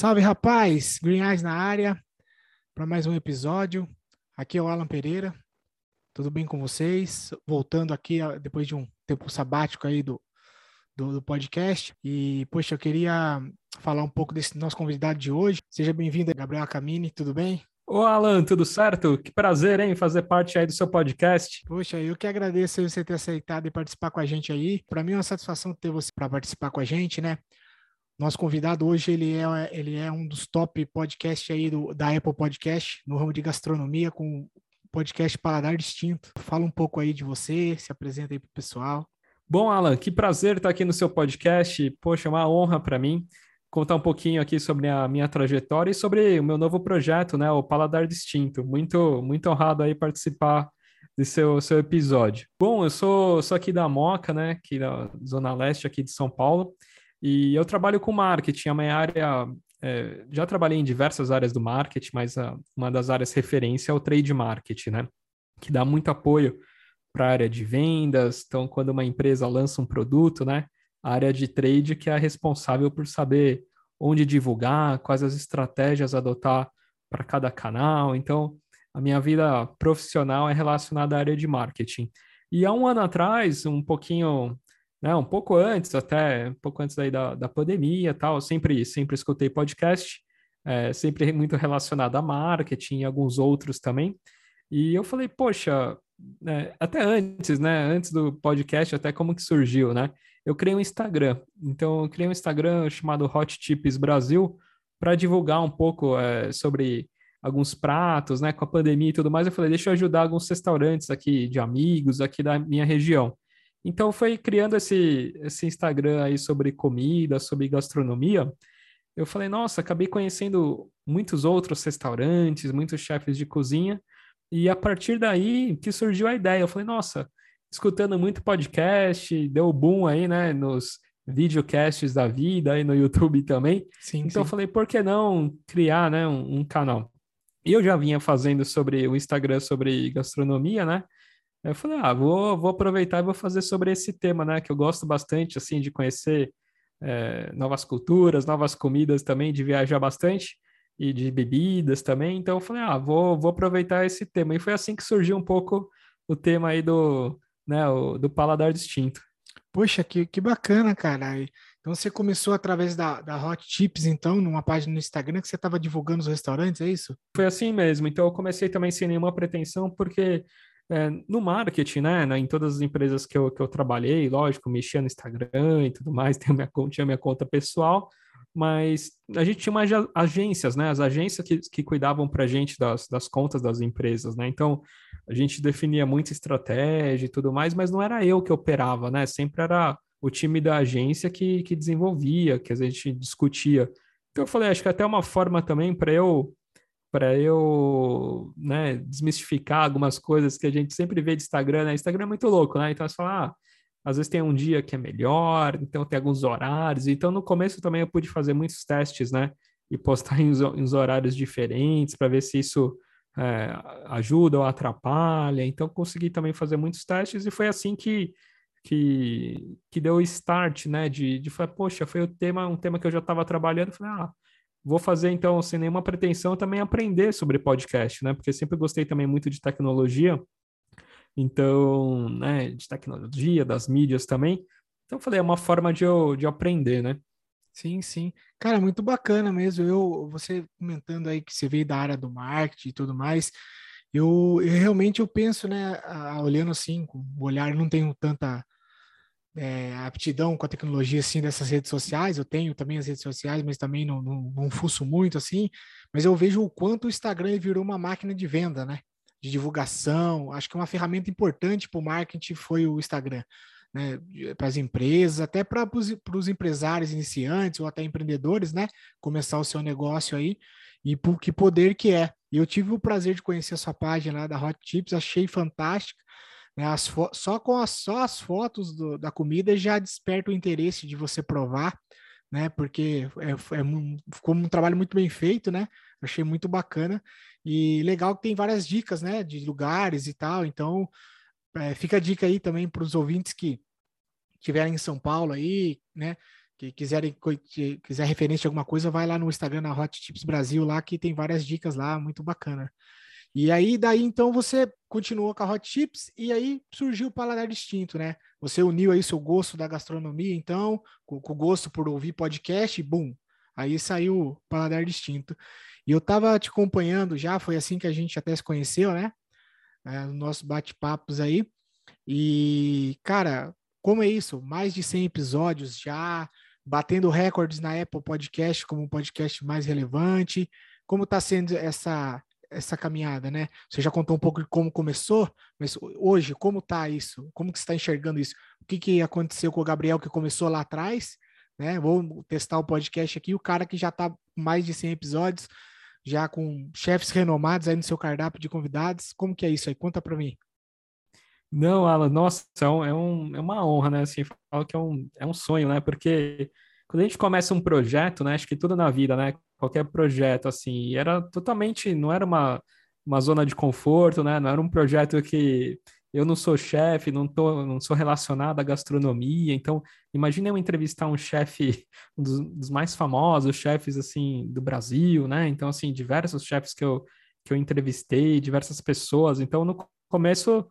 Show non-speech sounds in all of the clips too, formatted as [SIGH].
Salve, rapaz! Green Eyes na área para mais um episódio. Aqui é o Alan Pereira. Tudo bem com vocês? Voltando aqui depois de um tempo sabático aí do, do, do, podcast. E, poxa, eu queria falar um pouco desse nosso convidado de hoje. Seja bem-vindo, Gabriel Camini, tudo bem? Ô, Alan, tudo certo? Que prazer, hein, fazer parte aí do seu podcast. Poxa, eu que agradeço você ter aceitado e participar com a gente aí. Para mim é uma satisfação ter você para participar com a gente, né? Nosso convidado hoje ele é, ele é um dos top podcasts aí do, da Apple Podcast no ramo de gastronomia com podcast Paladar Distinto. Fala um pouco aí de você, se apresenta aí para o pessoal. Bom, Alan, que prazer estar aqui no seu podcast. Poxa, é uma honra para mim contar um pouquinho aqui sobre a minha trajetória e sobre o meu novo projeto, né, o Paladar Distinto. Muito, muito honrado aí participar desse seu, seu episódio. Bom, eu sou, sou aqui da Moca, né, aqui da Zona Leste aqui de São Paulo. E eu trabalho com marketing, a minha área. É, já trabalhei em diversas áreas do marketing, mas a, uma das áreas referência é o trade marketing, né? Que dá muito apoio para a área de vendas. Então, quando uma empresa lança um produto, né? A área de trade que é responsável por saber onde divulgar, quais as estratégias adotar para cada canal. Então, a minha vida profissional é relacionada à área de marketing. E há um ano atrás, um pouquinho né, um pouco antes, até um pouco antes aí da, da pandemia tal, sempre, sempre escutei podcast, é, sempre muito relacionado a marketing e alguns outros também. E eu falei, poxa, é, até antes, né, antes do podcast, até como que surgiu, né? Eu criei um Instagram. Então, eu criei um Instagram chamado Hot Tips Brasil para divulgar um pouco é, sobre alguns pratos, né, com a pandemia e tudo mais. Eu falei, deixa eu ajudar alguns restaurantes aqui de amigos aqui da minha região. Então foi criando esse, esse Instagram aí sobre comida, sobre gastronomia. Eu falei, nossa, acabei conhecendo muitos outros restaurantes, muitos chefes de cozinha. E a partir daí que surgiu a ideia. Eu falei, nossa, escutando muito podcast, deu boom aí, né, nos videocasts da vida aí no YouTube também. Sim, então sim. eu falei, por que não criar, né, um, um canal? E eu já vinha fazendo sobre o Instagram sobre gastronomia, né? Eu falei, ah, vou, vou aproveitar e vou fazer sobre esse tema, né? Que eu gosto bastante, assim, de conhecer é, novas culturas, novas comidas também, de viajar bastante e de bebidas também. Então eu falei, ah, vou, vou aproveitar esse tema. E foi assim que surgiu um pouco o tema aí do, né, o, do paladar distinto. Poxa, que, que bacana, cara. Então você começou através da, da Hot Chips, então, numa página no Instagram que você estava divulgando os restaurantes, é isso? Foi assim mesmo. Então eu comecei também sem nenhuma pretensão, porque é, no marketing, né, né, em todas as empresas que eu, que eu trabalhei, lógico, mexia no Instagram e tudo mais, [LAUGHS] tinha minha, tinha minha conta pessoal, mas a gente tinha mais agências, né, as agências que, que cuidavam para a gente das, das contas das empresas, né, então a gente definia muita estratégia e tudo mais, mas não era eu que operava, né, sempre era o time da agência que, que desenvolvia, que a gente discutia. Então eu falei, acho que até uma forma também para eu para eu né, desmistificar algumas coisas que a gente sempre vê de Instagram. Né? Instagram é muito louco, né? Então você fala, ah, às vezes tem um dia que é melhor, então tem alguns horários. Então no começo também eu pude fazer muitos testes, né? E postar em, uns horários diferentes para ver se isso é, ajuda ou atrapalha. Então consegui também fazer muitos testes e foi assim que que, que deu o start, né? De, de falar, poxa, foi o tema, um tema que eu já estava trabalhando. Falei, ah, Vou fazer, então, sem nenhuma pretensão, também aprender sobre podcast, né? Porque sempre gostei também muito de tecnologia. Então, né, de tecnologia, das mídias também. Então, eu falei, é uma forma de eu, de aprender, né? Sim, sim. Cara, muito bacana mesmo. Eu, você comentando aí que você veio da área do marketing e tudo mais, eu, eu realmente eu penso, né, olhando assim, com o olhar, não tenho tanta é, aptidão com a tecnologia assim dessas redes sociais. Eu tenho também as redes sociais, mas também não, não, não fuço muito assim. Mas eu vejo o quanto o Instagram virou uma máquina de venda, né? De divulgação. Acho que uma ferramenta importante para o marketing foi o Instagram. Né, para as empresas, até para os empresários iniciantes ou até empreendedores, né, começar o seu negócio aí e por que poder que é. E eu tive o prazer de conhecer a sua página da Hot Tips, achei fantástica. Né? As só com as, só as fotos do, da comida já desperta o interesse de você provar, né? Porque é, é, ficou um trabalho muito bem feito, né? Achei muito bacana e legal que tem várias dicas, né? De lugares e tal. Então, é, fica a dica aí também para os ouvintes que estiverem em São Paulo aí, né? que quiserem que quiser referência de alguma coisa, vai lá no Instagram na Hot Tips Brasil lá que tem várias dicas lá, muito bacana. E aí daí então você continuou com a Hot Chips e aí surgiu o paladar distinto, né? Você uniu aí seu gosto da gastronomia, então, com, o gosto por ouvir podcast, bum, aí saiu o paladar distinto. E eu tava te acompanhando já, foi assim que a gente até se conheceu, né? É, nossos bate-papos aí. E, cara, como é isso? Mais de 100 episódios já, batendo recordes na Apple Podcast como o podcast mais relevante. Como está sendo essa essa caminhada, né? Você já contou um pouco de como começou, mas hoje, como está isso? Como que você está enxergando isso? O que, que aconteceu com o Gabriel que começou lá atrás, né? Vou testar o podcast aqui, o cara que já está mais de 100 episódios, já com chefes renomados aí no seu cardápio de convidados. Como que é isso aí? Conta para mim. Não, Alan, nossa, é, um, é, é uma honra, né? Assim, falo que é um, é um sonho, né? Porque quando a gente começa um projeto, né? Acho que tudo na vida, né? Qualquer projeto, assim, era totalmente, não era uma, uma zona de conforto, né? Não era um projeto que eu não sou chefe, não, tô, não sou relacionado à gastronomia, então imagine eu entrevistar um chefe, [LAUGHS] um dos, dos, mais famosos chefes, assim, do Brasil, né? Então, assim, diversos chefes que eu, que eu entrevistei, diversas pessoas, então no começo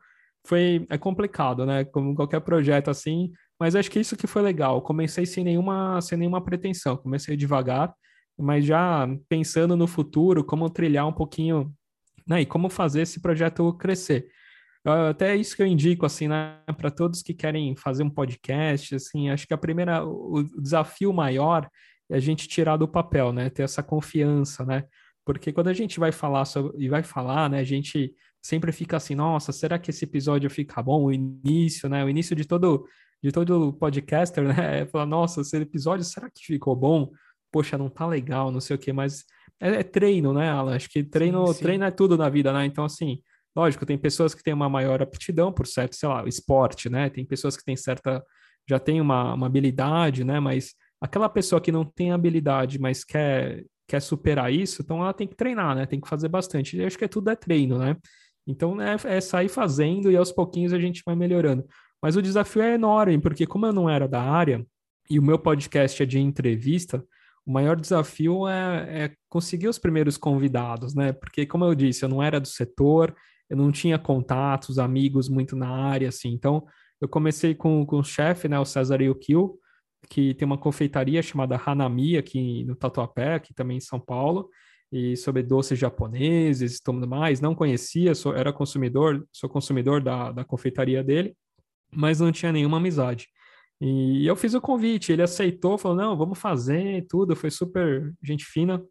foi é complicado, né? Como qualquer projeto assim, mas acho que isso que foi legal. Comecei sem nenhuma sem nenhuma pretensão, comecei devagar, mas já pensando no futuro, como trilhar um pouquinho, né? E como fazer esse projeto crescer. Até isso que eu indico assim, né, para todos que querem fazer um podcast, assim, acho que a primeira o desafio maior é a gente tirar do papel, né? Ter essa confiança, né? Porque quando a gente vai falar sobre, e vai falar, né, a gente sempre fica assim, nossa, será que esse episódio fica bom? O início, né? O início de todo de todo podcaster, né? É falar, nossa, esse episódio, será que ficou bom? Poxa, não tá legal, não sei o quê, mas é, é treino, né, Alan? Acho que treino, sim, sim. treino é tudo na vida, né? Então, assim, lógico, tem pessoas que têm uma maior aptidão por certo, sei lá, esporte, né? Tem pessoas que têm certa, já tem uma, uma habilidade, né? Mas aquela pessoa que não tem habilidade, mas quer, quer superar isso, então ela tem que treinar, né? Tem que fazer bastante. Eu acho que é tudo é treino, né? Então é, é sair fazendo e aos pouquinhos a gente vai melhorando. Mas o desafio é enorme, porque como eu não era da área e o meu podcast é de entrevista, o maior desafio é, é, conseguir os primeiros convidados, né? Porque, como eu disse, eu não era do setor, eu não tinha contatos, amigos muito na área, assim. Então, eu comecei com, com o chefe, né, o César Yukio, que tem uma confeitaria chamada Hanami aqui no Tatuapé, aqui também em São Paulo e sobre doces japoneses e tudo mais. Não conhecia, sou, era consumidor, sou consumidor da, da confeitaria dele, mas não tinha nenhuma amizade. E eu fiz o convite, ele aceitou, falou: não, vamos fazer tudo, foi super gente fina.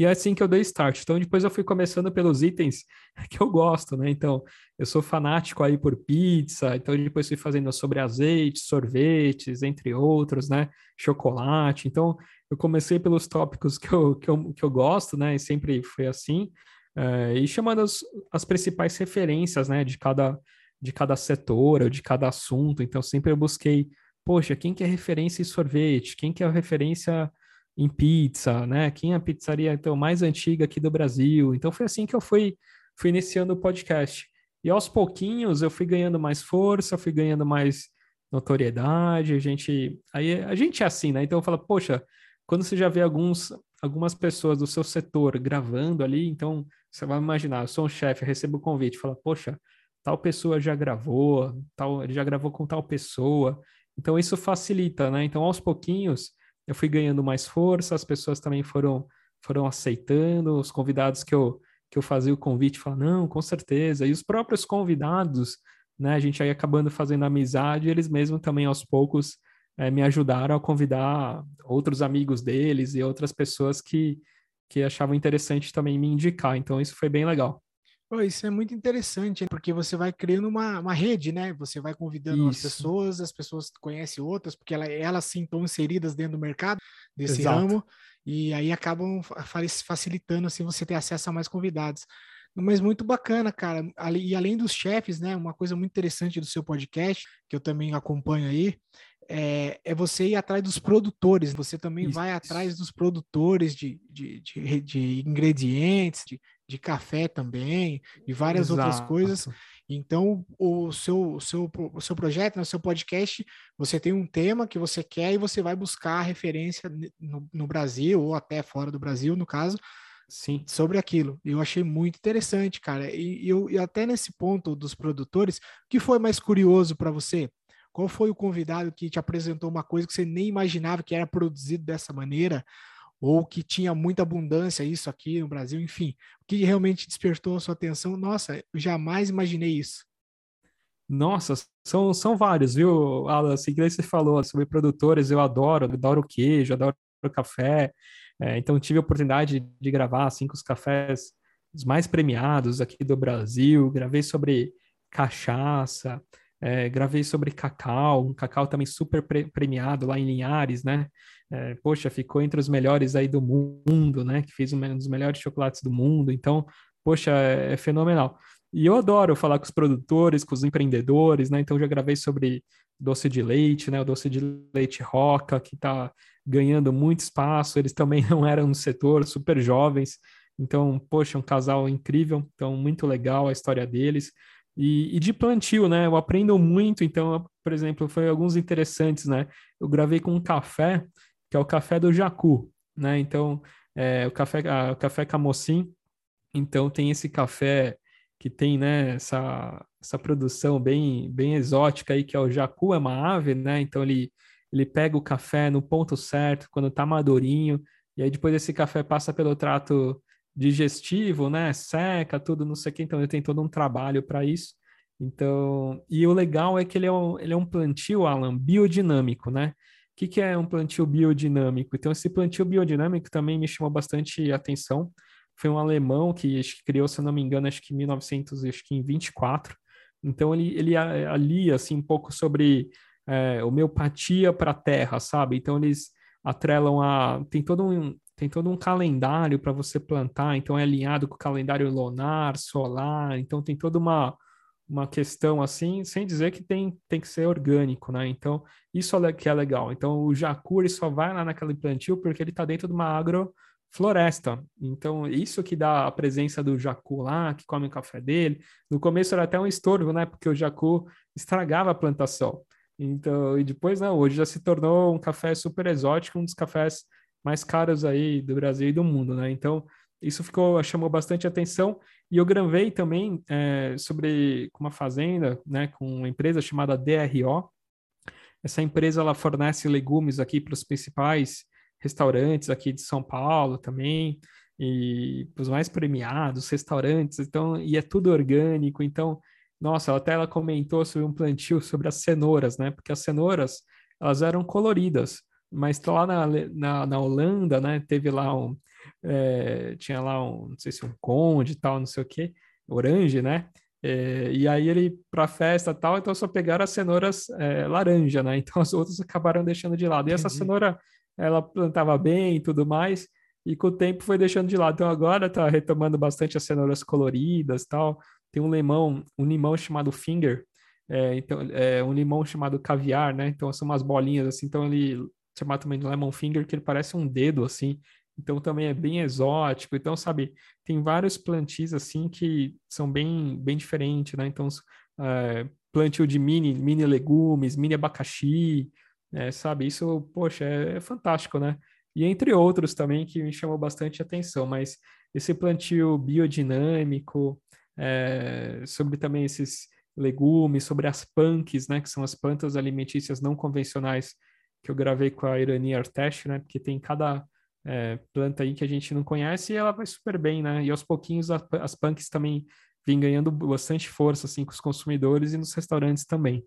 E é assim que eu dei start. Então, depois eu fui começando pelos itens [LAUGHS] que eu gosto, né? Então, eu sou fanático aí por pizza, então depois fui fazendo sobre azeite, sorvetes, entre outros, né? Chocolate. Então, eu comecei pelos tópicos que eu, que eu, que eu gosto, né? E sempre foi assim. É, e chamando as, as principais referências, né? De cada, de cada setor, ou de cada assunto. Então, sempre eu busquei, poxa, quem que é referência em sorvete? Quem que é referência em pizza, né? Quem é a pizzaria então, mais antiga aqui do Brasil? Então, foi assim que eu fui, fui iniciando o podcast. E aos pouquinhos eu fui ganhando mais força, fui ganhando mais notoriedade, a gente aí a gente é assim, né? Então eu falo, poxa, quando você já vê alguns, algumas pessoas do seu setor gravando ali, então você vai imaginar, eu sou um chefe, recebo o convite, fala, poxa, tal pessoa já gravou, tal, ele já gravou com tal pessoa. Então isso facilita, né? Então aos pouquinhos eu fui ganhando mais força, as pessoas também foram foram aceitando, os convidados que eu que eu fazia o convite, falaram, não, com certeza. E os próprios convidados, né, a gente aí acabando fazendo amizade, eles mesmos também aos poucos é, me ajudaram a convidar outros amigos deles e outras pessoas que, que achavam interessante também me indicar. Então, isso foi bem legal. Isso é muito interessante, porque você vai criando uma, uma rede, né? Você vai convidando isso. as pessoas, as pessoas conhecem outras, porque ela, elas sim estão inseridas dentro do mercado desse Exato. ramo, e aí acabam facilitando assim você ter acesso a mais convidados. Mas muito bacana, cara. E além dos chefes, né? Uma coisa muito interessante do seu podcast, que eu também acompanho aí, é, é, você ir atrás dos produtores, você também isso, vai atrás dos produtores de, de, de, de ingredientes, de, de, café também, e várias Exato. outras coisas. Então, o seu, o seu, o seu projeto, no né, seu podcast, você tem um tema que você quer e você vai buscar referência no, no Brasil ou até fora do Brasil, no caso, Sim. sobre aquilo. Eu achei muito interessante, cara. E, eu, e até nesse ponto dos produtores, o que foi mais curioso para você? Qual foi o convidado que te apresentou uma coisa que você nem imaginava que era produzido dessa maneira? Ou que tinha muita abundância isso aqui no Brasil, enfim. O que realmente despertou a sua atenção? Nossa, jamais imaginei isso. Nossa, são, são vários, viu, Alan? Assim que você falou sobre produtores, eu adoro, adoro queijo, adoro café. É, então tive a oportunidade de gravar assim com os cafés os mais premiados aqui do Brasil. Gravei sobre cachaça, é, gravei sobre cacau, um cacau também super pre premiado lá em Linhares, né? É, poxa, ficou entre os melhores aí do mundo, né? Que fez um dos melhores chocolates do mundo. Então, poxa, é, é fenomenal. E eu adoro falar com os produtores, com os empreendedores, né? Então já gravei sobre doce de leite, né? O doce de leite Roca, que está ganhando muito espaço. Eles também [LAUGHS] não eram no setor, super jovens. Então, poxa, um casal incrível. Então, muito legal a história deles. E, e, de plantio, né? Eu aprendo muito. Então, por exemplo, foi alguns interessantes, né? Eu gravei com um café, que é o café do Jacu, né? Então, é, o café, a, o café Camocim. Então, tem esse café que tem, né? Essa, essa produção bem, bem exótica aí, que é o Jacu, é uma ave, né? Então, ele ele pega o café no ponto certo, quando está madurinho, e aí depois esse café passa pelo trato digestivo, né? Seca, tudo, não sei o que. Então ele tem todo um trabalho para isso. Então, e o legal é que ele é um, ele é um plantio, Alan, biodinâmico, né? Que, que é um plantio biodinâmico? Então, esse plantio biodinâmico também me chamou bastante atenção. Foi um alemão que criou, se não me engano, acho que em 1924. Então, ele, ele alia, assim, um pouco sobre é, homeopatia para a terra, sabe? Então eles atrelam a. Tem todo um, tem todo um calendário para você plantar, então é alinhado com o calendário lunar, solar, então tem toda uma, uma questão assim, sem dizer que tem, tem que ser orgânico, né? Então, isso é que é legal. Então, o jacu só vai lá naquele plantio porque ele está dentro de uma agrofloresta. Então, isso que dá a presença do jacu lá, que come o café dele. No começo era até um estorvo, né? Porque o jacu estragava a plantação. Então, e depois, não, hoje já se tornou um café super exótico, um dos cafés mais caros aí do Brasil e do mundo, né? Então, isso ficou, chamou bastante atenção. E eu gravei também é, sobre uma fazenda, né, com uma empresa chamada DRO. Essa empresa, ela fornece legumes aqui para os principais restaurantes aqui de São Paulo também, e os mais premiados, restaurantes, então, e é tudo orgânico, então nossa, até ela comentou sobre um plantio sobre as cenouras, né? Porque as cenouras, elas eram coloridas, mas lá na, na, na Holanda, né? Teve lá um, é, tinha lá um, não sei se um conde e tal, não sei o que, orange, né? É, e aí ele para festa tal, então só pegaram as cenouras é, laranja, né? [LAUGHS] Então as outras acabaram deixando de lado. E essa cenoura, ela plantava bem e tudo mais, e com o tempo foi deixando de lado. Então agora tá retomando bastante as cenouras coloridas tal tem um limão, um limão chamado finger, é, então, é, um limão chamado caviar, né? Então são umas bolinhas assim, então ele chamado também de lemon finger, que ele parece um dedo assim. Então também é bem exótico. Então, sabe, tem vários plantis assim que são bem bem diferentes, né? Então, é, plantio de mini mini legumes, mini abacaxi, é, sabe? Isso, poxa, é, é fantástico, né? E entre outros também que me chamou bastante atenção, mas esse plantio biodinâmico, é, sobre também esses legumes, sobre as punks, né, que são as plantas alimentícias não convencionais que eu gravei com a Irani Artesh, né, porque tem cada é, planta aí que a gente não conhece e ela vai super bem, né, e aos pouquinhos a, as punks também vêm ganhando bastante força, assim, com os consumidores e nos restaurantes também.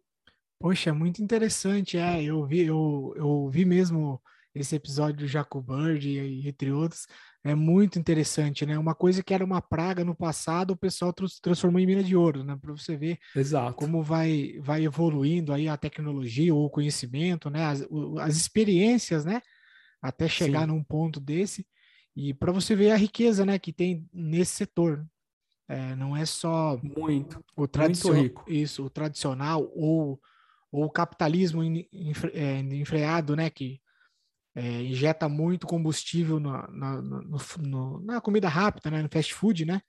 Poxa, muito interessante, é, eu vi, eu, eu vi mesmo esse episódio do Jaco Bird, entre outros, é muito interessante, né? Uma coisa que era uma praga no passado, o pessoal transformou em mina de ouro, né? Para você ver Exato. como vai, vai evoluindo aí a tecnologia ou o conhecimento, né? As, as experiências, né? Até chegar Sim. num ponto desse. E para você ver a riqueza, né? Que tem nesse setor. É, não é só muito, o tradicional, isso, o tradicional ou, ou o capitalismo in, in, é, enfreado, né? Que é, injeta muito combustível na, na, no, no, na comida rápida, né, no fast food, né?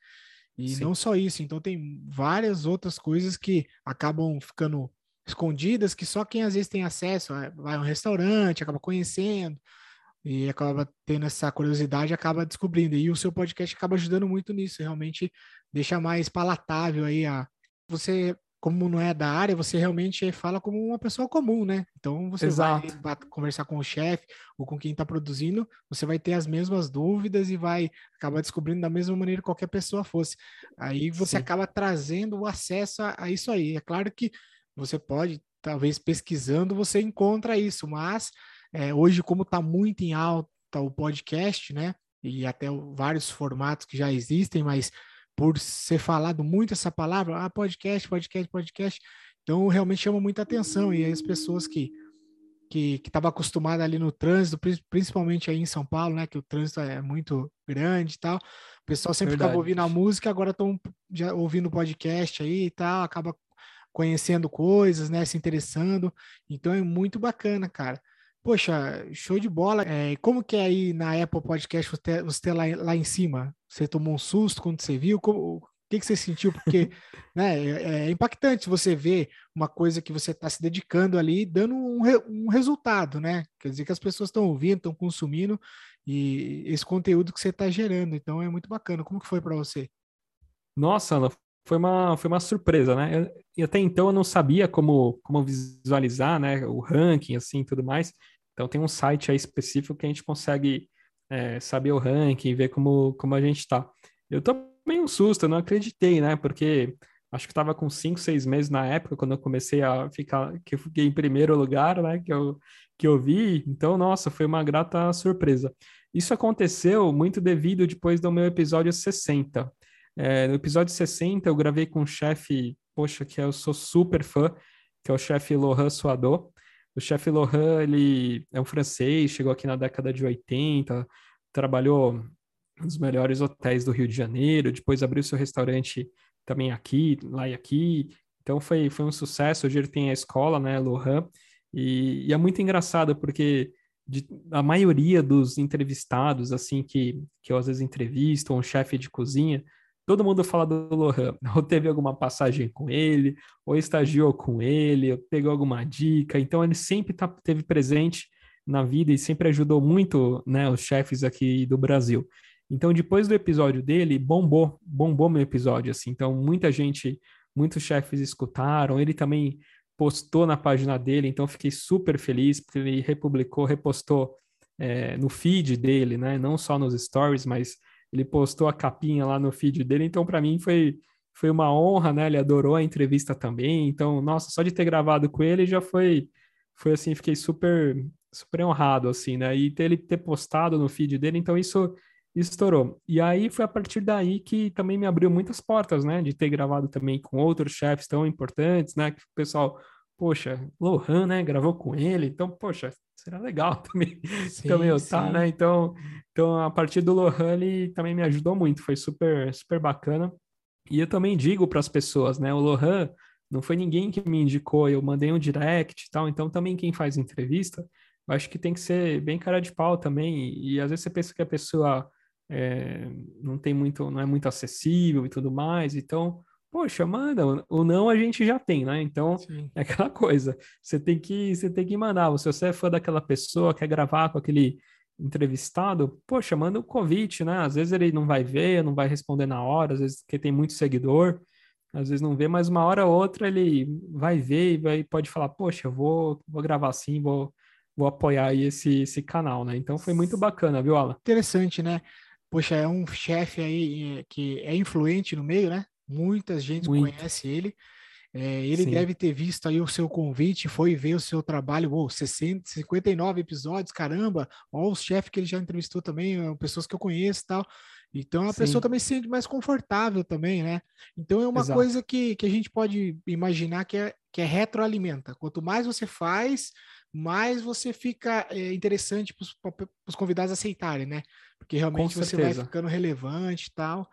E Sim. não só isso, então tem várias outras coisas que acabam ficando escondidas, que só quem às vezes tem acesso, vai a um restaurante, acaba conhecendo, e acaba tendo essa curiosidade, acaba descobrindo. E o seu podcast acaba ajudando muito nisso, realmente deixa mais palatável aí a você como não é da área, você realmente fala como uma pessoa comum, né? Então você Exato. vai conversar com o chefe ou com quem está produzindo, você vai ter as mesmas dúvidas e vai acabar descobrindo da mesma maneira que qualquer pessoa fosse. Aí você Sim. acaba trazendo o acesso a, a, isso aí. É claro que você pode, talvez pesquisando, você encontra isso, mas é, hoje, como está muito em alta o podcast, né? E até vários formatos que já existem, mas por ser falado muito essa palavra, ah, podcast, podcast, podcast. Então, realmente chama muita atenção. E aí as pessoas que que estavam acostumadas ali no trânsito, principalmente aí em São Paulo, né, que o trânsito é muito grande e tal. O pessoal sempre Verdade. ficava ouvindo a música, agora estão já ouvindo podcast aí e tal, acaba conhecendo coisas, né, se interessando. Então é muito bacana, cara. Poxa, show de bola. É, como que é aí na Apple Podcast você, você lá, lá em cima? Você tomou um susto quando você viu? Como, o que, que você sentiu? Porque [LAUGHS] né, é, é, impactante você ver uma coisa que você está se dedicando ali, dando um, um resultado, né? Quer dizer que as pessoas estão ouvindo, estão consumindo e esse conteúdo que você está gerando. Então é muito bacana. Como que foi para você? Nossa, Ana, foi uma, foi uma surpresa, né? Eu, e até então eu não sabia como, como visualizar, né? O ranking, assim, tudo mais. Então tem um site aí específico que a gente consegue é, saber o ranking, ver como, como a gente está. Eu tomei um susto, eu não acreditei, né? Porque acho que estava com 5, 6 meses na época, quando eu comecei a ficar, que eu fiquei em primeiro lugar, né? Que eu, que eu vi. Então, nossa, foi uma grata surpresa. Isso aconteceu muito devido depois do meu episódio 60. É, no episódio 60, eu gravei com um chefe, poxa, que eu sou super fã, que é o chefe Lohan Suadot. O chefe Lohan, ele é um francês, chegou aqui na década de 80, trabalhou nos melhores hotéis do Rio de Janeiro, depois abriu seu restaurante também aqui, lá e aqui. Então foi, foi um sucesso. Hoje ele tem a escola, né, Lohan, e, e é muito engraçado porque de, a maioria dos entrevistados, assim, que, que eu às vezes entrevisto, um chefe de cozinha, todo mundo fala do Lohan, ou teve alguma passagem com ele, ou estagiou com ele, ou pegou alguma dica. Então ele sempre tá, teve presente na vida e sempre ajudou muito, né, os chefes aqui do Brasil. Então depois do episódio dele, bombou, bombou meu episódio assim. Então muita gente, muitos chefes escutaram, ele também postou na página dele, então fiquei super feliz porque ele republicou, repostou é, no feed dele, né, não só nos stories, mas ele postou a capinha lá no feed dele, então para mim foi, foi uma honra, né? Ele adorou a entrevista também, então, nossa, só de ter gravado com ele já foi, foi assim, fiquei super, super honrado, assim, né? E ter ele ter postado no feed dele, então isso, estourou. E aí foi a partir daí que também me abriu muitas portas, né? De ter gravado também com outros chefes tão importantes, né? Que o pessoal, poxa, Lohan, né? Gravou com ele, então, poxa, será legal [LAUGHS] também, sim, também eu tá, né? Então, então, a partir do Lohan, ele também me ajudou muito, foi super, super bacana. E eu também digo para as pessoas, né? O Lohan não foi ninguém que me indicou, eu mandei um direct e tal, então também quem faz entrevista, eu acho que tem que ser bem cara de pau também. E, e às vezes você pensa que a pessoa é, não tem muito, não é muito acessível e tudo mais, então poxa, manda, o não a gente já tem, né? Então, Sim. [LAUGHS] é aquela coisa, você tem que, você tem que mandar, se você é fã daquela pessoa, quer gravar com aquele entrevistado, poxa, manda o um convite, né? Às vezes ele não vai ver, não vai responder na hora, às vezes porque tem muito seguidor, às vezes não vê, mas uma hora ou outra ele vai ver e vai, pode falar, poxa, eu vou, vou gravar assim, vou, vou apoiar aí esse, esse canal, né? Então foi muito bacana, viu, Alan? Interessante, né? Poxa, é um chefe aí eh, que é influente no meio, né? Muita gente Muito. conhece ele. É, ele Sim. deve ter visto aí o seu convite, foi ver o seu trabalho, oh, 60, 59 episódios, caramba, ó, os chefes que ele já entrevistou também, pessoas que eu conheço e tal. Então a Sim. pessoa também se sente mais confortável também, né? Então é uma Exato. coisa que, que a gente pode imaginar que é, que é retroalimenta. Quanto mais você faz, mais você fica é, interessante para os convidados aceitarem, né? Porque realmente você vai ficando relevante e tal.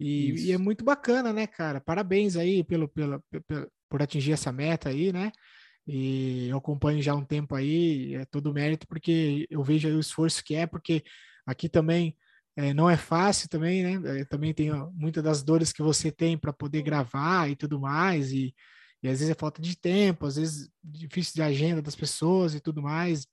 E, e, é muito bacana, né, cara? Parabéns aí pelo, pelo, pelo, por atingir essa meta aí, né? E eu acompanho já há um tempo aí, é todo mérito, porque eu vejo aí o esforço que é, porque aqui também é, não é fácil também, né? É, também tem muitas das dores que você tem para poder gravar e tudo mais, e, e às vezes é falta de tempo, às vezes difícil de agenda das pessoas e tudo mais,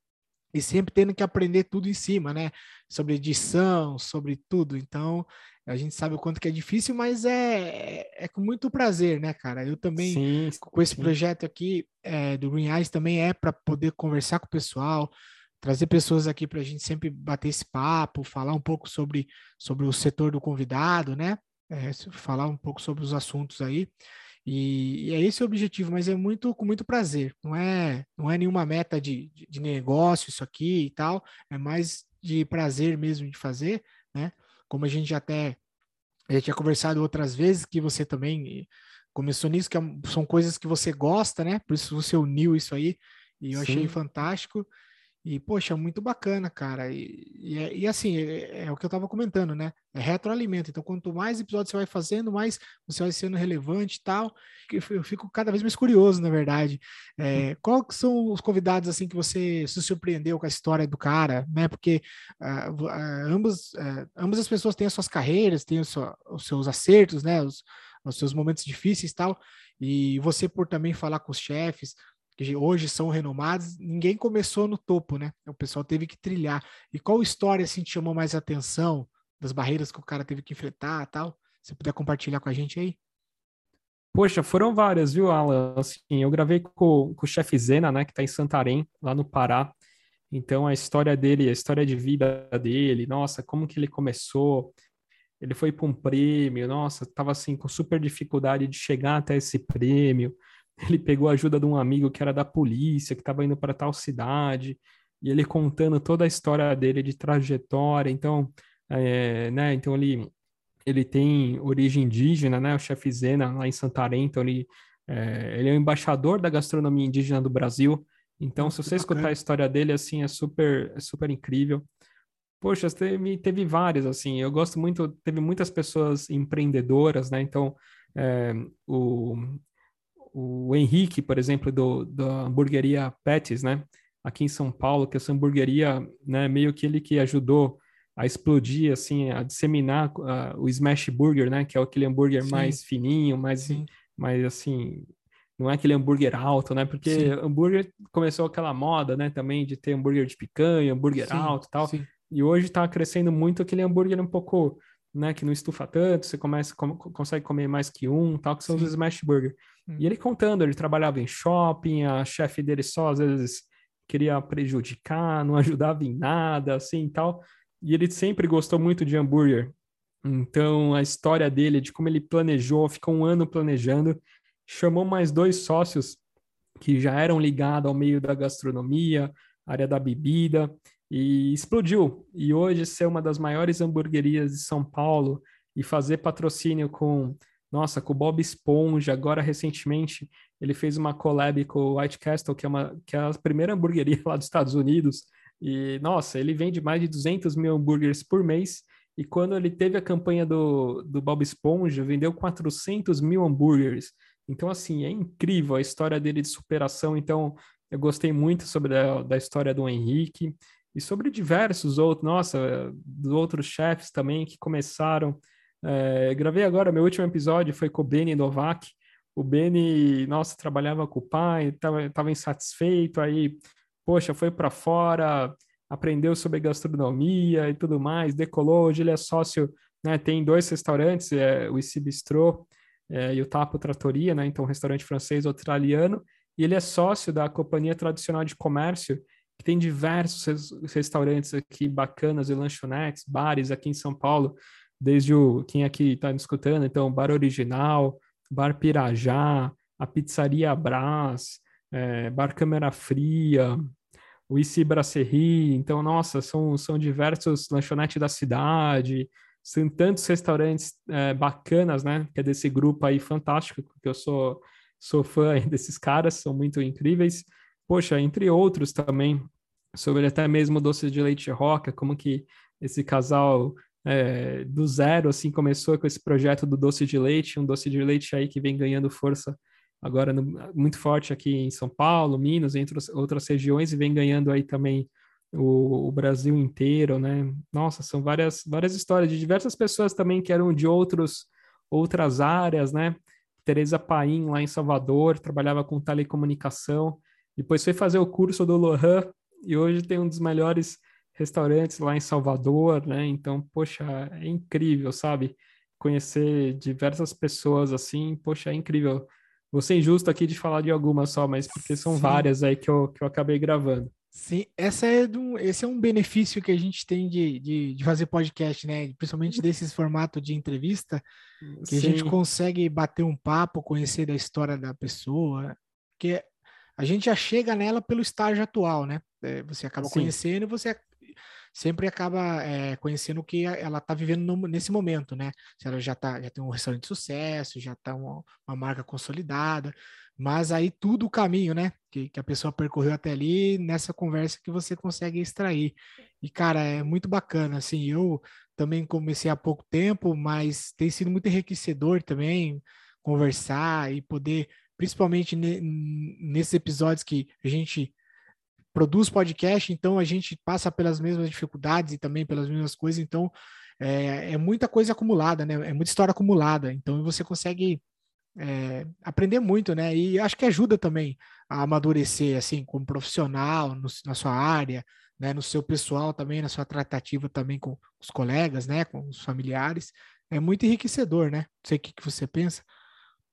e sempre tendo que aprender tudo em cima, né? Sobre edição, sobre tudo. Então, a gente sabe o quanto que é difícil, mas é, é, com muito prazer, né, cara? Eu também, sim, com esse sim. projeto aqui é, do Green Eyes, também é para poder conversar com o pessoal, trazer pessoas aqui para a gente sempre bater esse papo, falar um pouco sobre, sobre o setor do convidado, né? É, falar um pouco sobre os assuntos aí. E, e, é esse o objetivo, mas é muito com muito prazer. Não é não é nenhuma meta de, de, de negócio isso aqui e tal. É mais de prazer mesmo de fazer, né? Como a gente já até já tinha conversado outras vezes que você também começou nisso, que é são coisas que você gosta, né? Por isso você uniu isso aí e eu Sim. achei fantástico. E, poxa, muito bacana, cara. E, e, é, e assim, é, é, o que eu estava comentando, né? É retroalimento. Então, quanto mais episódios você vai fazendo, mais você vai sendo relevante e tal. Eu fico cada vez mais curioso, na verdade. É, qual são os convidados, assim, que você se surpreendeu com a história do cara, né? Porque uh, uh, ambas, uh, ambas as pessoas têm as suas carreiras, têm os, os seus acertos, né? Os, os seus momentos difíceis e tal. E você, por também falar com os chefes, que hoje são renomados, ninguém começou no topo, né? O pessoal teve que trilhar. E qual história assim te chamou mais atenção das barreiras que o cara teve que enfrentar, tal? Se puder compartilhar com a gente aí. Poxa, foram várias, viu, Alan? Assim, eu gravei com, com o chefe Zena, né, que está em Santarém, lá no Pará. Então, a história dele, a história de vida dele, nossa, como que ele começou, ele foi para um prêmio, nossa, estava assim com super dificuldade de chegar até esse prêmio ele pegou a ajuda de um amigo que era da polícia, que estava indo para tal cidade, e ele contando toda a história dele de trajetória. Então, é, né, então ele, ele tem origem indígena, né, o chefe Zena, lá em Santarém, então ele, é, ele é o embaixador da gastronomia indígena do Brasil. Então, se você escutar a história dele, assim, é super, é super incrível. Poxa, teve, teve várias, assim, eu gosto muito, teve muitas pessoas empreendedoras, né, então, é, o, o Henrique, por exemplo, do, da hamburgueria Pettis, né? Aqui em São Paulo, que essa hamburgueria, né, meio que ele que ajudou a explodir, assim, a disseminar uh, o Smash Burger, né? Que é aquele hambúrguer Sim. mais fininho, mais, mais assim, não é aquele hambúrguer alto, né? Porque Sim. hambúrguer começou aquela moda, né? Também de ter hambúrguer de picanha, hambúrguer Sim. alto e tal. Sim. E hoje está crescendo muito aquele hambúrguer um pouco, né? Que não estufa tanto, você começa, com, consegue comer mais que um, tal, que são os Smash Burger. Hum. E ele contando, ele trabalhava em shopping, a chefe dele só às vezes queria prejudicar, não [LAUGHS] ajudava em nada, assim tal. E ele sempre gostou muito de hambúrguer. Então, a história dele, de como ele planejou, ficou um ano planejando, chamou mais dois sócios que já eram ligados ao meio da gastronomia, área da bebida, e explodiu. E hoje ser uma das maiores hamburguerias de São Paulo e fazer patrocínio com nossa, com o Bob Esponja, agora recentemente ele fez uma collab com o White Castle, que é, uma, que é a primeira hamburgueria [LAUGHS] lá dos Estados Unidos. E, nossa, ele vende mais de 200 mil hambúrgueres por mês. E quando ele teve a campanha do, do Bob Esponja, vendeu 400 mil hambúrgueres. Então, assim, é incrível a história dele de superação. Então, eu gostei muito sobre a da história do Henrique e sobre diversos outros, nossa, dos outros chefes também que começaram é, gravei agora, meu último episódio foi com o Benny Novak. O Benny, nossa, trabalhava com o pai, estava insatisfeito, aí, poxa, foi para fora, aprendeu sobre gastronomia e tudo mais, decolou. Hoje ele é sócio, né, tem dois restaurantes, é, o Issy Bistrô é, e o Tapo Trattoria, né, então restaurante francês australiano, e ele é sócio da Companhia Tradicional de Comércio, que tem diversos restaurantes aqui bacanas e lanchonetes, bares aqui em São Paulo desde o quem aqui está escutando, então, Bar Original, Bar Pirajá, a Pizzaria Brás, é, Bar Câmera Fria, o Ici Brasserie, então, nossa, são, são diversos lanchonetes da cidade, são tantos restaurantes é, bacanas, né, que é desse grupo aí fantástico, que eu sou, sou fã desses caras, são muito incríveis. Poxa, entre outros também, sobre até mesmo doce de leite roca, como que esse casal é, do zero, assim, começou com esse projeto do doce de leite, um doce de leite aí que vem ganhando força agora no, muito forte aqui em São Paulo, Minas, entre outras regiões, e vem ganhando aí também o, o, Brasil inteiro, né? Nossa, são várias, várias histórias de diversas pessoas também que eram de outros, outras áreas, né? Tereza Paim, lá em Salvador, trabalhava com telecomunicação, depois foi fazer o curso do Lohan e hoje tem um dos melhores restaurantes lá em Salvador, né? Então, poxa, é incrível, sabe? Conhecer diversas pessoas assim, poxa, é incrível. Vou ser injusto aqui de falar de algumas só, mas porque são Sim. várias aí que eu, que eu acabei gravando. Sim, essa é do, esse é um benefício que a gente tem de, de, de fazer podcast, né? Principalmente desses formatos de entrevista, que Sim. a gente consegue bater um papo, conhecer da história da pessoa, que a gente já chega nela pelo estágio atual, né? É, você acaba Sim. conhecendo e você sempre acaba é, conhecendo o que ela está vivendo no, nesse momento, né? Se ela já, tá, já tem um restaurante de sucesso, já está uma, uma marca consolidada, mas aí tudo o caminho, né? Que, que, a pessoa percorreu até ali, nessa conversa que você consegue extrair. E, cara, é muito bacana, assim, eu também comecei há pouco tempo, mas tem sido muito enriquecedor também conversar e poder, principalmente ne, nesses episódios que a gente produz podcast, então a gente passa pelas mesmas dificuldades e também pelas mesmas coisas, então é, é muita coisa acumulada, né? É muita história acumulada, então você consegue é, aprender muito, né? E acho que ajuda também a amadurecer, assim, como profissional, no, na sua área, né? No seu pessoal também, na sua tratativa também com os colegas, né? Com os familiares. É muito enriquecedor, né? Não sei o que, que você pensa.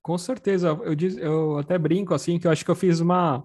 Com certeza. Eu, diz, eu até brinco, assim, que eu acho que eu fiz uma...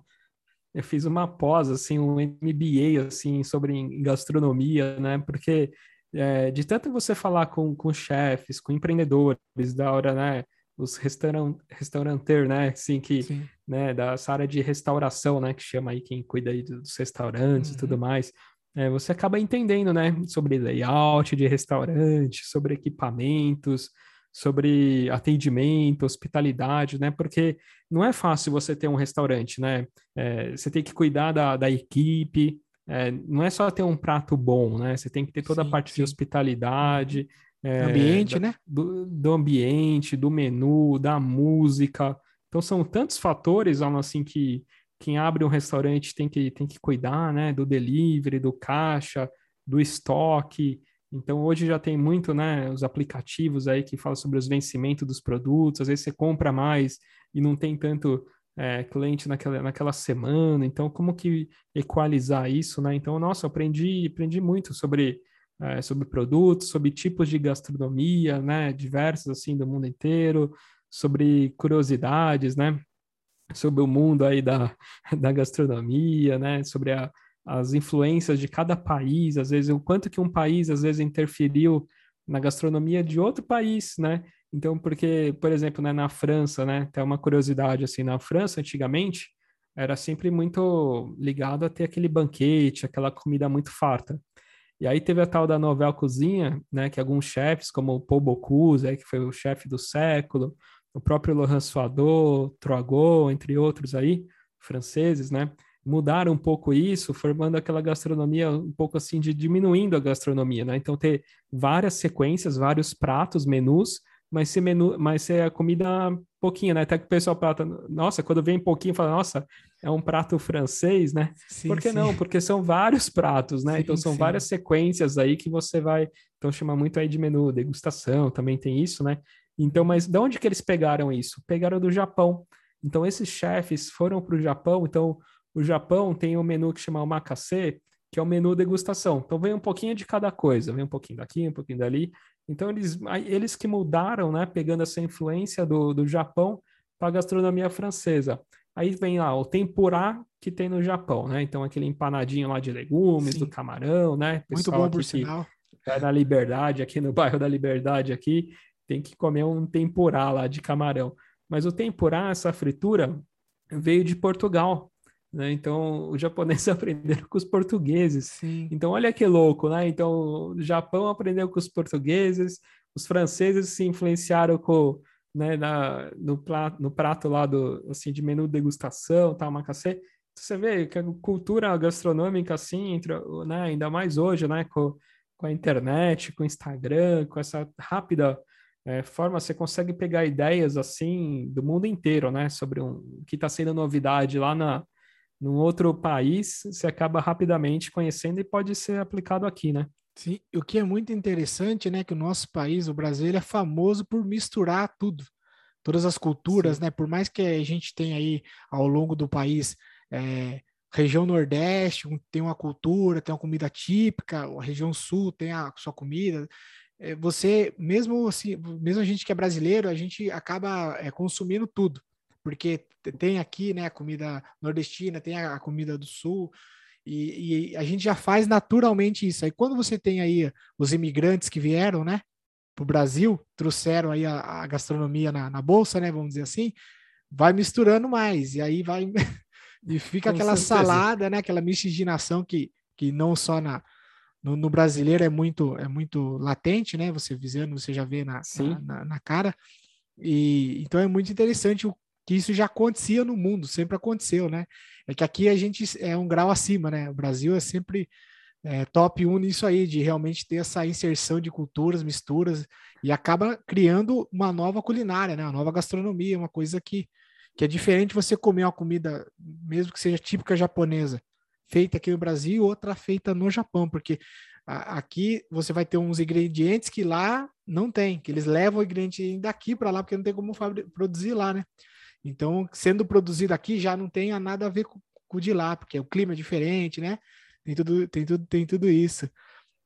Eu fiz uma pós, assim, um MBA, assim, sobre gastronomia, né? Porque é, de tanto você falar com, com chefes, com empreendedores, da hora, né? os restauran restauranter, né? Assim, que, Sim. né, dessa área de restauração, né? Que chama aí quem cuida aí dos restaurantes uhum. e tudo uhum. mais. É, você acaba entendendo, né? Sobre layout de restaurante, sobre equipamentos, sobre atendimento, hospitalidade, né? Porque não é fácil você ter um restaurante, né? É, você tem que cuidar da, da equipe, é, não é só ter um prato bom, né? Você tem que ter toda sim, a parte sim. de hospitalidade. É, ambiente, da, né? Do, do, ambiente, do menu, da música. Então são tantos fatores, assim, que quem abre um restaurante tem que, tem que cuidar, né? Do delivery, do caixa, do estoque. Então hoje já tem muito, né? Os aplicativos aí que falam sobre os vencimentos dos produtos. Às vezes você compra mais e não tem tanto é, cliente naquela, naquela semana. Então como que equalizar isso, né? Então, nossa, aprendi, aprendi muito sobre é, sobre produtos, sobre tipos de gastronomia, né, diversos assim do mundo inteiro, sobre curiosidades, né, sobre o mundo aí da, [LAUGHS] da gastronomia, né, sobre a, as influências de cada país, às vezes o quanto que um país às vezes interferiu na gastronomia de outro país, né? Então, porque, por exemplo, né, na França, né, tem uma curiosidade assim, na França antigamente era sempre muito ligado a ter aquele banquete, aquela comida muito farta. E aí teve a tal da novela Cozinha, né, que alguns chefes, como o Paul Bocuse, que foi o chefe do século, o próprio Laurent Suadot, Troagot, entre outros aí, franceses, né, mudaram um pouco isso, formando aquela gastronomia um pouco assim de diminuindo a gastronomia, né? Então ter várias sequências, vários pratos, menus, mas ser menu, mas ser a comida pouquinho, né? Até que o pessoal prata, nossa, quando vem pouquinho, fala, nossa, é um prato francês, né? Sim, Por que sim. não? Porque são vários pratos, né? Sim, então são várias sequências aí que você vai, então chama muito aí de menu degustação, também tem isso, né? Então, mas de onde que eles pegaram isso? Pegaram do Japão. Então esses chefes foram para o Japão, então o Japão tem um menu que chama omakase, que é o menu degustação. Então vem um pouquinho de cada coisa, vem um pouquinho daqui, um pouquinho dali. Então eles, eles que mudaram, né, pegando essa influência do, do Japão para a gastronomia francesa. Aí vem lá o tempurá que tem no Japão, né? Então aquele empanadinho lá de legumes, Sim. do camarão, né? Pessoal Muito bom por sinal. É na Liberdade, aqui no [LAUGHS] bairro da Liberdade aqui, tem que comer um tempurá lá de camarão. Mas o tempurá, essa fritura, veio de Portugal, né? Então, os japoneses [LAUGHS] aprenderam com os portugueses. Sim. Então, olha que louco, né? Então, o Japão aprendeu com os portugueses, os franceses se influenciaram com, né, na, no, prato, no prato lá do, assim, de menu degustação, tal, macacê. Você vê que a cultura gastronômica, assim, entre, né, ainda mais hoje, né, com, com a internet, com o Instagram, com essa rápida é, forma, você consegue pegar ideias, assim, do mundo inteiro, né, sobre um, o que está sendo novidade lá na num outro país, você acaba rapidamente conhecendo e pode ser aplicado aqui, né? Sim, o que é muito interessante, né, que o nosso país, o Brasil, é famoso por misturar tudo, todas as culturas, Sim. né? Por mais que a gente tenha aí ao longo do país é, região Nordeste tem uma cultura, tem uma comida típica, a região Sul tem a sua comida. É, você, mesmo assim, mesmo a gente que é brasileiro, a gente acaba é, consumindo tudo, porque tem aqui, né, a comida nordestina, tem a, comida do Sul, e, e, a gente já faz naturalmente isso. Aí quando você tem aí os imigrantes que vieram, né, para o Brasil, trouxeram aí a, a gastronomia na, na, bolsa, né, vamos dizer assim, vai misturando mais, e aí vai [LAUGHS] e fica Com aquela certeza. salada, né, aquela miscigenação que, que não só na, no, no, brasileiro é muito é muito latente, né, você visando, você já vê na, na, na, na cara, e então é muito interessante o que isso já acontecia no mundo, sempre aconteceu, né? É que aqui a gente é um grau acima, né? O Brasil é sempre é, top 1 nisso aí, de realmente ter essa inserção de culturas, misturas, e acaba criando uma nova culinária, né? Uma nova gastronomia, uma coisa que, que é diferente você comer uma comida, mesmo que seja típica japonesa, feita aqui no Brasil, outra feita no Japão, porque aqui você vai ter uns ingredientes que lá não tem, que eles levam o ingrediente daqui para lá, porque não tem como produzir lá, né? Então, sendo produzido aqui já não tem nada a ver com, o de lá, porque o clima é diferente, né? Tem tudo, tem tudo, tem tudo isso.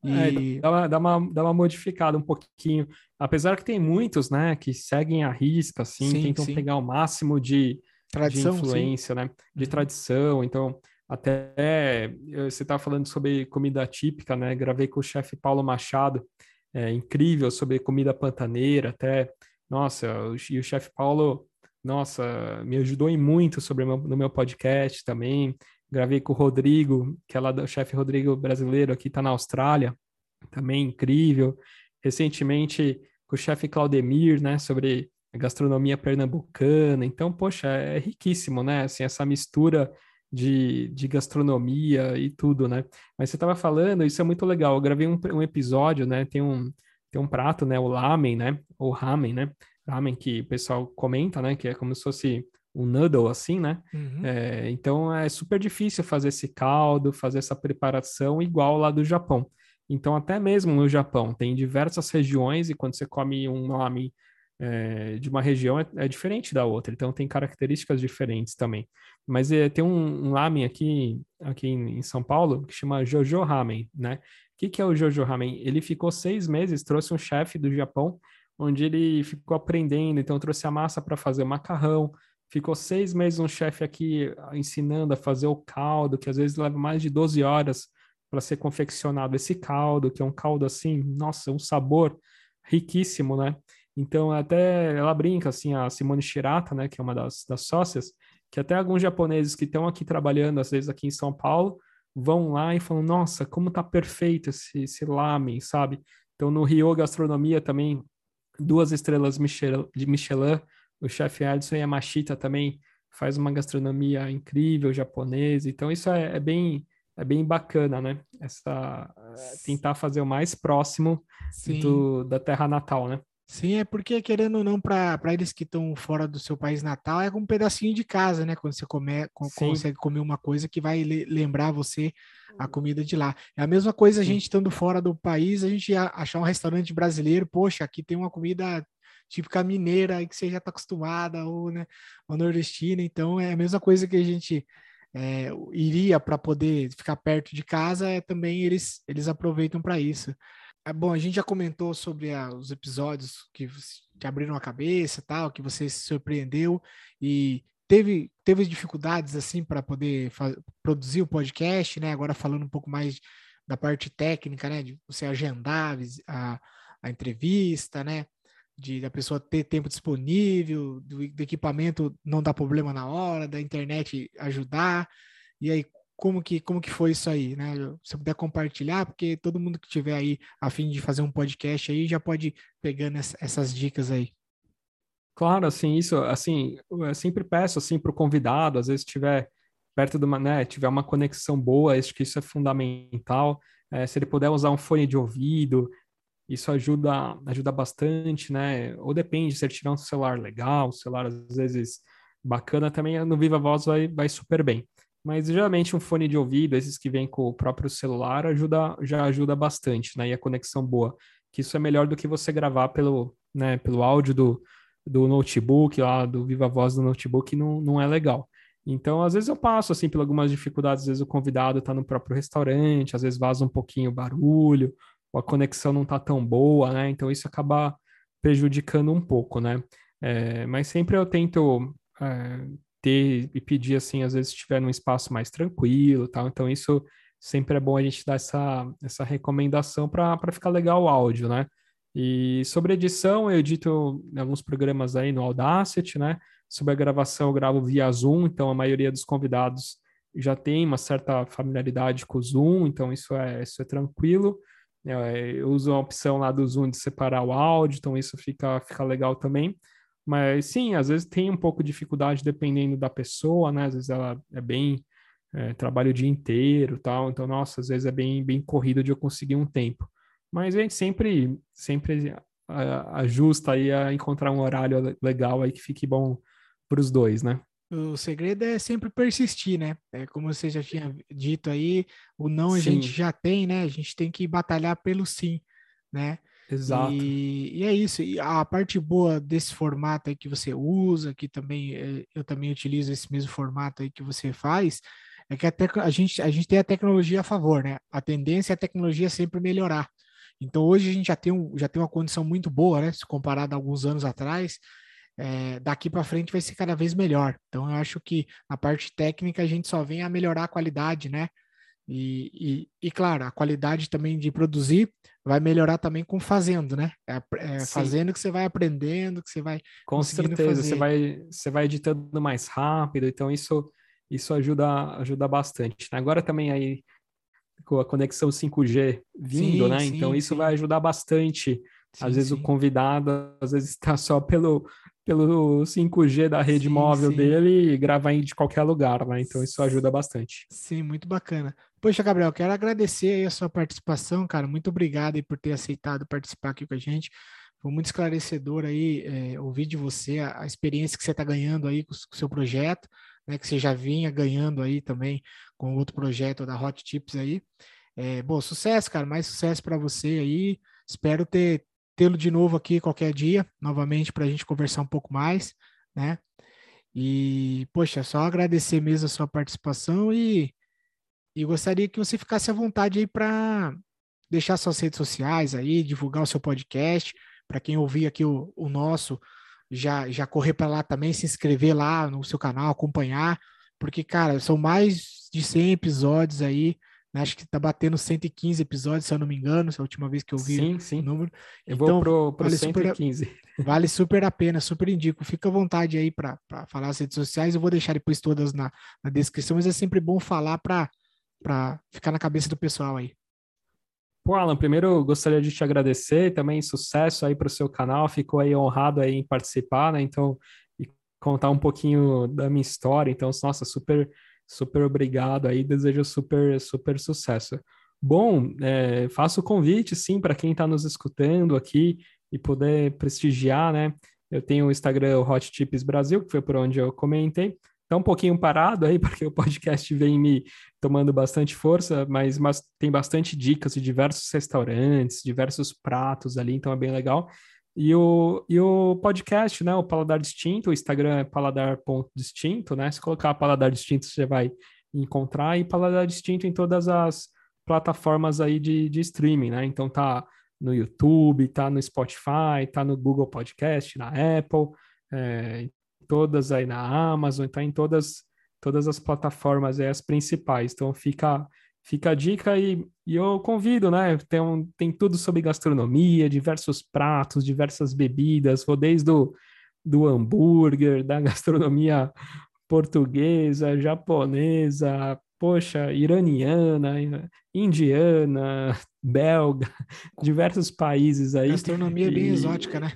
E... É, dá, uma, dá, uma, dá uma modificada um pouquinho. Apesar que tem muitos, né, que seguem a risca, assim, sim, tentam sim. pegar o máximo de, tradição, de influência, sim. né? De uhum. tradição. Então, até você estava falando sobre comida típica, né? Gravei com o chefe Paulo Machado, é, incrível sobre comida pantaneira, até. Nossa, e o chefe Paulo nossa, me ajudou em muito sobre meu, no meu podcast também. Gravei com o Rodrigo, que é lá do chefe Rodrigo brasileiro, aqui está na Austrália, também incrível. Recentemente com o chefe Claudemir, né, sobre a gastronomia pernambucana. Então, poxa, é riquíssimo, né? Assim, essa mistura de, de gastronomia e tudo, né? Mas você estava falando, isso é muito legal. Eu gravei um, um episódio, né? Tem um, tem um prato, né? O lamen, né? Ou ramen, né? Ramen que o pessoal comenta, né? Que é como se fosse um noodle assim, né? Uhum. É, então é super difícil fazer esse caldo, fazer essa preparação igual lá do Japão. Então até mesmo no Japão tem diversas regiões e quando você come um nome é, de uma região é, é, diferente da outra. Então tem características diferentes também. Mas é, tem um, um ramen aqui aqui em, em, São Paulo que chama Jojo Ramen, né? O que, que é o Jojo Ramen? Ele ficou seis meses, trouxe um chefe do Japão onde ele ficou aprendendo, então trouxe a massa para fazer o macarrão, ficou seis meses um chefe aqui ah, ensinando a fazer o caldo, que às vezes leva mais de 12 horas para ser confeccionado esse caldo, que é um caldo assim, nossa, um sabor riquíssimo, né? Então, até ela brinca, assim, a Simone Shirata, né, que é uma das, das sócias, que até alguns japoneses que estão aqui trabalhando, às vezes aqui em São Paulo, vão lá e falam, nossa, como tá perfeito esse, esse lamen, sabe? Então, no Rio Gastronomia também duas estrelas de Michelin. O chefe Edson Yamashita também faz uma gastronomia incrível japonesa. Então isso é, é bem é bem bacana, né? Essa tentar fazer o mais próximo do, da terra natal, né? Sim, é porque, querendo ou não, para eles que estão fora do seu país natal, é um pedacinho de casa, né? Quando você come, consegue comer uma coisa que vai lembrar você a comida de lá. É a mesma coisa a gente estando fora do país, a gente achar um restaurante brasileiro, poxa, aqui tem uma comida típica mineira que você já está acostumada, ou, né, ou nordestina, então é a mesma coisa que a gente é, iria para poder ficar perto de casa, é, também eles, eles aproveitam para isso. É, bom, a gente já comentou sobre a, os episódios que te abriram a cabeça, tal, que você se surpreendeu e teve, teve dificuldades assim para poder produzir o podcast, né? Agora falando um pouco mais da parte técnica, né? De você agendar a, a entrevista, né? De da pessoa ter tempo disponível, do, do equipamento não dar problema na hora, da internet ajudar. E aí, como que, como que foi isso aí, né? Se puder compartilhar, porque todo mundo que tiver aí a fim de fazer um podcast aí já pode ir pegando essas dicas aí. Claro, assim, isso, assim, eu sempre peço, assim, para o convidado, às vezes tiver perto de uma, né, tiver uma conexão boa, acho que isso é fundamental, é, se ele puder usar um fone de ouvido, isso ajuda, ajuda bastante, né, ou depende, se ele tiver um celular legal, celular às vezes bacana, também no Viva Voz vai, vai super bem. Mas geralmente um fone de ouvido, esses que vêm com o próprio celular, ajuda, já ajuda bastante, né? E a conexão boa, que isso é melhor do que você gravar pelo, né, pelo áudio do, do notebook, lá do Viva Voz do notebook, não, não é legal. Então, às vezes eu passo assim por algumas dificuldades, às vezes o convidado está no próprio restaurante, às vezes vaza um pouquinho o barulho, ou a conexão não está tão boa, né? Então isso acaba prejudicando um pouco, né? É, mas sempre eu tento é, ter e pedir assim, às vezes se estiver num espaço mais tranquilo, tal. Então isso sempre é bom a gente dar essa, essa recomendação para ficar legal o áudio, né? E sobre edição, eu edito alguns programas aí no Audacity, né? Sobre a gravação, eu gravo via Zoom, então a maioria dos convidados já tem uma certa familiaridade com o Zoom, então isso é, isso é tranquilo. É, eu uso a opção lá do Zoom de separar o áudio, então isso fica, fica legal também. Mas sim, às vezes tem um pouco de dificuldade dependendo da pessoa, né? Às vezes ela é bem é, trabalho o dia inteiro, tal. Então, nossa, às vezes é bem bem corrido de eu conseguir um tempo. Mas a gente sempre sempre ajusta aí a encontrar um horário legal aí que fique bom para os dois, né? O segredo é sempre persistir, né? É como você já tinha dito aí, o não a sim. gente já tem, né? A gente tem que batalhar pelo sim, né? Exato. E, e, é isso. E a parte boa desse formato aí que você usa, que também eh, eu também utilizo esse mesmo formato aí que você faz, é que a, a, gente, a gente tem a tecnologia a favor, né? A tendência é a tecnologia sempre melhorar. Então hoje a gente já tem, um, já tem uma condição muito boa, né? Se comparado a alguns anos atrás, é, daqui para frente vai ser cada vez melhor. Então eu acho que na parte técnica a gente só vem a melhorar a qualidade, né? E, e, e, claro, a qualidade também de produzir vai melhorar também com fazendo, né? É, é fazendo que você vai aprendendo, que você vai. Com certeza, você vai, você vai editando mais rápido, então isso, isso ajuda, ajuda bastante. Agora também aí com a conexão 5G vindo, sim, né? Sim, então isso sim. vai ajudar bastante. às vezes o convidado, às vezes está só pelo, pelo 5G da rede móvel dele e gravar de qualquer lugar, né? Então isso ajuda bastante. Sim, muito bacana. Poxa, Gabriel, quero agradecer a sua participação, cara. Muito obrigado aí por ter aceitado participar aqui com a gente. Foi muito esclarecedor aí é, ouvir de você a, a experiência que você está ganhando aí com, com o seu projeto, né? Que você já vinha ganhando aí também com outro projeto da Hot Tips aí. É, bom, sucesso, cara. Mais sucesso para você aí. Espero ter tê-lo de novo aqui qualquer dia, novamente, para a gente conversar um pouco mais, né? E, poxa, só agradecer mesmo a sua participação e e gostaria que você ficasse à vontade aí para deixar suas redes sociais aí, divulgar o seu podcast, para quem ouvir aqui o, o nosso, já, já correr para lá também, se inscrever lá no seu canal, acompanhar, porque, cara, são mais de 100 episódios aí, né? acho que tá batendo 115 episódios, se eu não me engano, essa é última vez que eu vi sim, sim. o número. Eu então, vou pro, pro vale 115. Super, [LAUGHS] vale super a pena, super indico. Fica à vontade aí para falar as redes sociais, eu vou deixar depois todas na, na descrição, mas é sempre bom falar para para ficar na cabeça do pessoal aí. Pô, Alan, primeiro gostaria de te agradecer, também sucesso aí para o seu canal, ficou aí honrado aí em participar, né? Então, e contar um pouquinho da minha história. Então, nossa, super, super obrigado aí, desejo super, super sucesso. Bom, é, faço o convite, sim, para quem está nos escutando aqui e poder prestigiar, né? Eu tenho o Instagram Hot Tips Brasil, que foi por onde eu comentei tá um pouquinho parado aí, [LAUGHS] porque o podcast vem me tomando bastante força, mas, mas tem bastante dicas de diversos restaurantes, diversos pratos ali, então é bem legal. E o, e o podcast, né, o Paladar Distinto, o Instagram é paladar.distinto, né? Se colocar Paladar Distinto, você vai encontrar, e Paladar Distinto em todas as plataformas aí de, de streaming, né? Então tá no YouTube, tá no Spotify, tá no Google Podcast, na Apple, é, todas aí na Amazon, está em todas, todas as plataformas aí, as principais. Então fica, fica a dica e, e eu convido, né? Tem, um, tem tudo sobre gastronomia, diversos pratos, diversas bebidas, vou desde o do hambúrguer, da [LAUGHS] gastronomia portuguesa, japonesa, poxa, iraniana, indiana, [LAUGHS] belga, diversos países aí. Gastronomia e... bem exótica, né?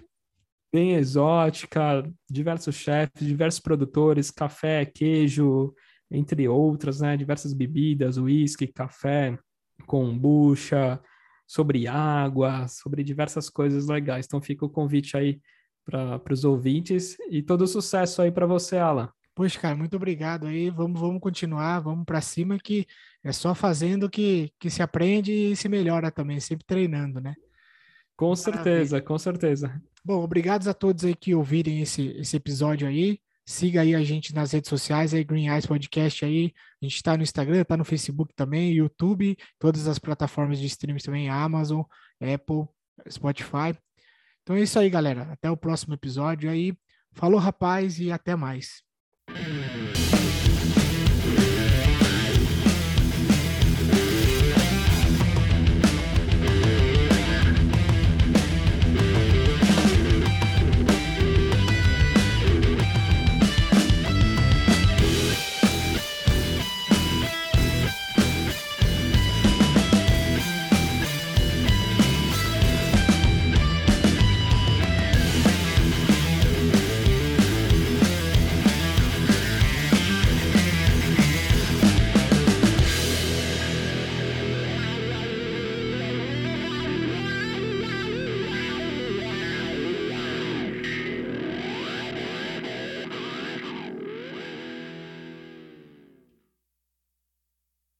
Bem exótica, diversos chefes, diversos produtores, café, queijo, entre outras, né? Diversas bebidas, uísque, café, kombucha, sobre água, sobre diversas coisas legais. Então fica o convite aí para os ouvintes e todo sucesso aí para você, Alan. Poxa, cara, muito obrigado aí. Vamos, vamos continuar, vamos para cima que é só fazendo que, que se aprende e se melhora também, sempre treinando, né? Com certeza, com certeza. Bom, obrigados a todos aí que ouvirem esse, esse episódio aí. Siga aí a gente nas redes sociais, aí Green Eyes Podcast aí. A gente está no Instagram, está no Facebook também, YouTube, todas as plataformas de streaming também, Amazon, Apple, Spotify. Então é isso aí, galera. Até o próximo episódio aí. Falou, rapaz, e até mais.